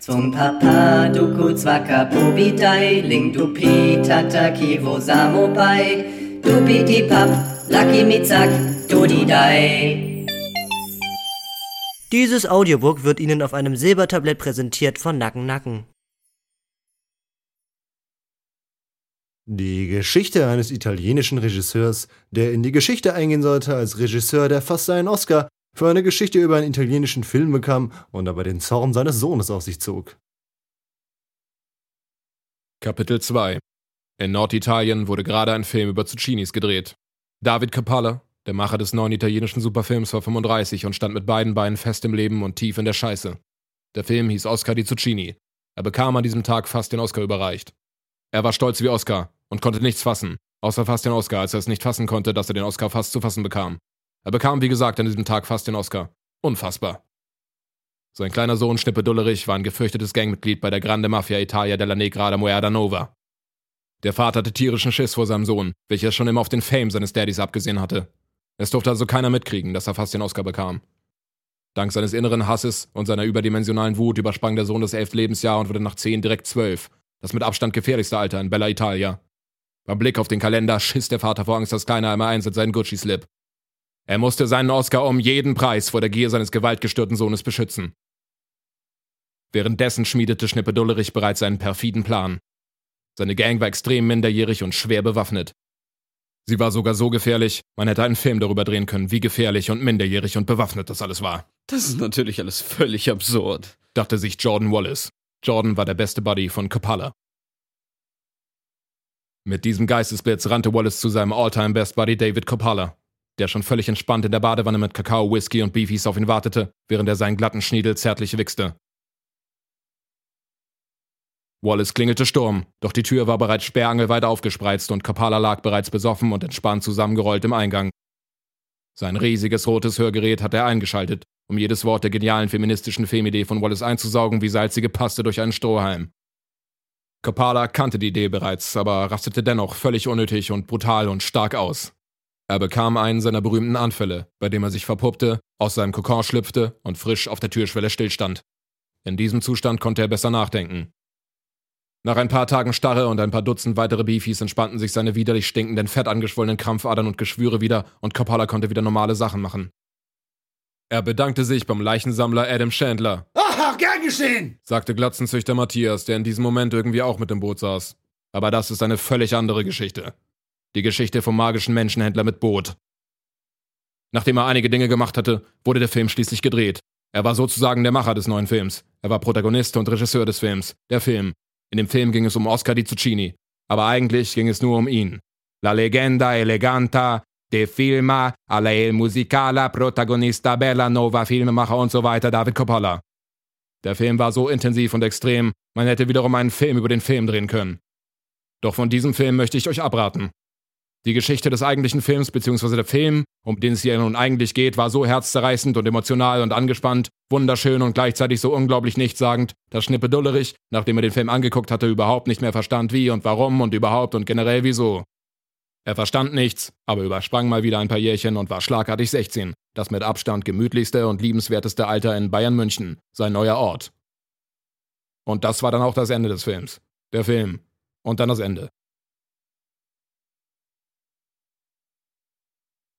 Zum Papa duku zwaka pobidai, ling du pi tata kivo samo pai, du piti pap, lucky mitzak, dodidai. Dieses Audiobook wird Ihnen auf einem Silbertablett präsentiert von Nacken Nacken. Die Geschichte eines italienischen Regisseurs, der in die Geschichte eingehen sollte als Regisseur, der fast seinen Oscar für eine Geschichte über einen italienischen Film bekam und dabei den Zorn seines Sohnes auf sich zog. Kapitel 2 In Norditalien wurde gerade ein Film über Zucchinis gedreht. David Capalla, der Macher des neuen italienischen Superfilms, war 35 und stand mit beiden Beinen fest im Leben und tief in der Scheiße. Der Film hieß Oscar di Zucchini. Er bekam an diesem Tag fast den Oscar überreicht. Er war stolz wie Oscar und konnte nichts fassen, außer fast den Oscar, als er es nicht fassen konnte, dass er den Oscar fast zu fassen bekam. Er bekam, wie gesagt, an diesem Tag fast den Oscar. Unfassbar. Sein kleiner Sohn Schnippe Dullerich war ein gefürchtetes Gangmitglied bei der Grande Mafia Italia della Negra da Muerda Nova. Der Vater hatte tierischen Schiss vor seinem Sohn, welcher schon immer auf den Fame seines Daddys abgesehen hatte. Es durfte also keiner mitkriegen, dass er fast den Oscar bekam. Dank seines inneren Hasses und seiner überdimensionalen Wut übersprang der Sohn das elfte Lebensjahr und wurde nach zehn direkt zwölf, das mit Abstand gefährlichste Alter in Bella Italia. Beim Blick auf den Kalender schiss der Vater vor Angst, dass keiner einmal eins in seinen Gucci-Slip. Er musste seinen Oscar um jeden Preis vor der Gier seines gewaltgestörten Sohnes beschützen. Währenddessen schmiedete Schnippe Dullerich bereits einen perfiden Plan. Seine Gang war extrem minderjährig und schwer bewaffnet. Sie war sogar so gefährlich, man hätte einen Film darüber drehen können, wie gefährlich und minderjährig und bewaffnet das alles war. Das ist natürlich alles völlig absurd, dachte sich Jordan Wallace. Jordan war der beste Buddy von Capalla. Mit diesem Geistesblitz rannte Wallace zu seinem All-Time Best Buddy David Coppola der schon völlig entspannt in der Badewanne mit Kakao, Whisky und Beefies auf ihn wartete, während er seinen glatten Schniedel zärtlich wichste. Wallace klingelte Sturm, doch die Tür war bereits sperrangelweit aufgespreizt und Kapala lag bereits besoffen und entspannt zusammengerollt im Eingang. Sein riesiges rotes Hörgerät hatte er eingeschaltet, um jedes Wort der genialen feministischen Filmidee von Wallace einzusaugen wie salzige Paste durch einen Strohhalm. Kapala kannte die Idee bereits, aber rastete dennoch völlig unnötig und brutal und stark aus. Er bekam einen seiner berühmten Anfälle, bei dem er sich verpuppte, aus seinem Kokon schlüpfte und frisch auf der Türschwelle stillstand. In diesem Zustand konnte er besser nachdenken. Nach ein paar Tagen Starre und ein paar Dutzend weitere Beefies entspannten sich seine widerlich stinkenden, fettangeschwollenen Krampfadern und Geschwüre wieder und Coppola konnte wieder normale Sachen machen. Er bedankte sich beim Leichensammler Adam Chandler. Ach, gern geschehen! sagte Glatzenzüchter Matthias, der in diesem Moment irgendwie auch mit im Boot saß. Aber das ist eine völlig andere Geschichte. Die Geschichte vom magischen Menschenhändler mit Boot. Nachdem er einige Dinge gemacht hatte, wurde der Film schließlich gedreht. Er war sozusagen der Macher des neuen Films. Er war Protagonist und Regisseur des Films. Der Film. In dem Film ging es um Oscar di Zucchini. Aber eigentlich ging es nur um ihn. La legenda eleganta de filma alla el musicala protagonista bella nova Filmemacher und so weiter David Coppola. Der Film war so intensiv und extrem, man hätte wiederum einen Film über den Film drehen können. Doch von diesem Film möchte ich euch abraten. Die Geschichte des eigentlichen Films bzw. der Film, um den es hier nun eigentlich geht, war so herzzerreißend und emotional und angespannt, wunderschön und gleichzeitig so unglaublich nichtssagend, dass Schnippe Dullerich, nachdem er den Film angeguckt hatte, überhaupt nicht mehr verstand, wie und warum und überhaupt und generell wieso. Er verstand nichts, aber übersprang mal wieder ein paar Jährchen und war schlagartig 16, das mit Abstand gemütlichste und liebenswerteste Alter in Bayern München, sein neuer Ort. Und das war dann auch das Ende des Films. Der Film. Und dann das Ende.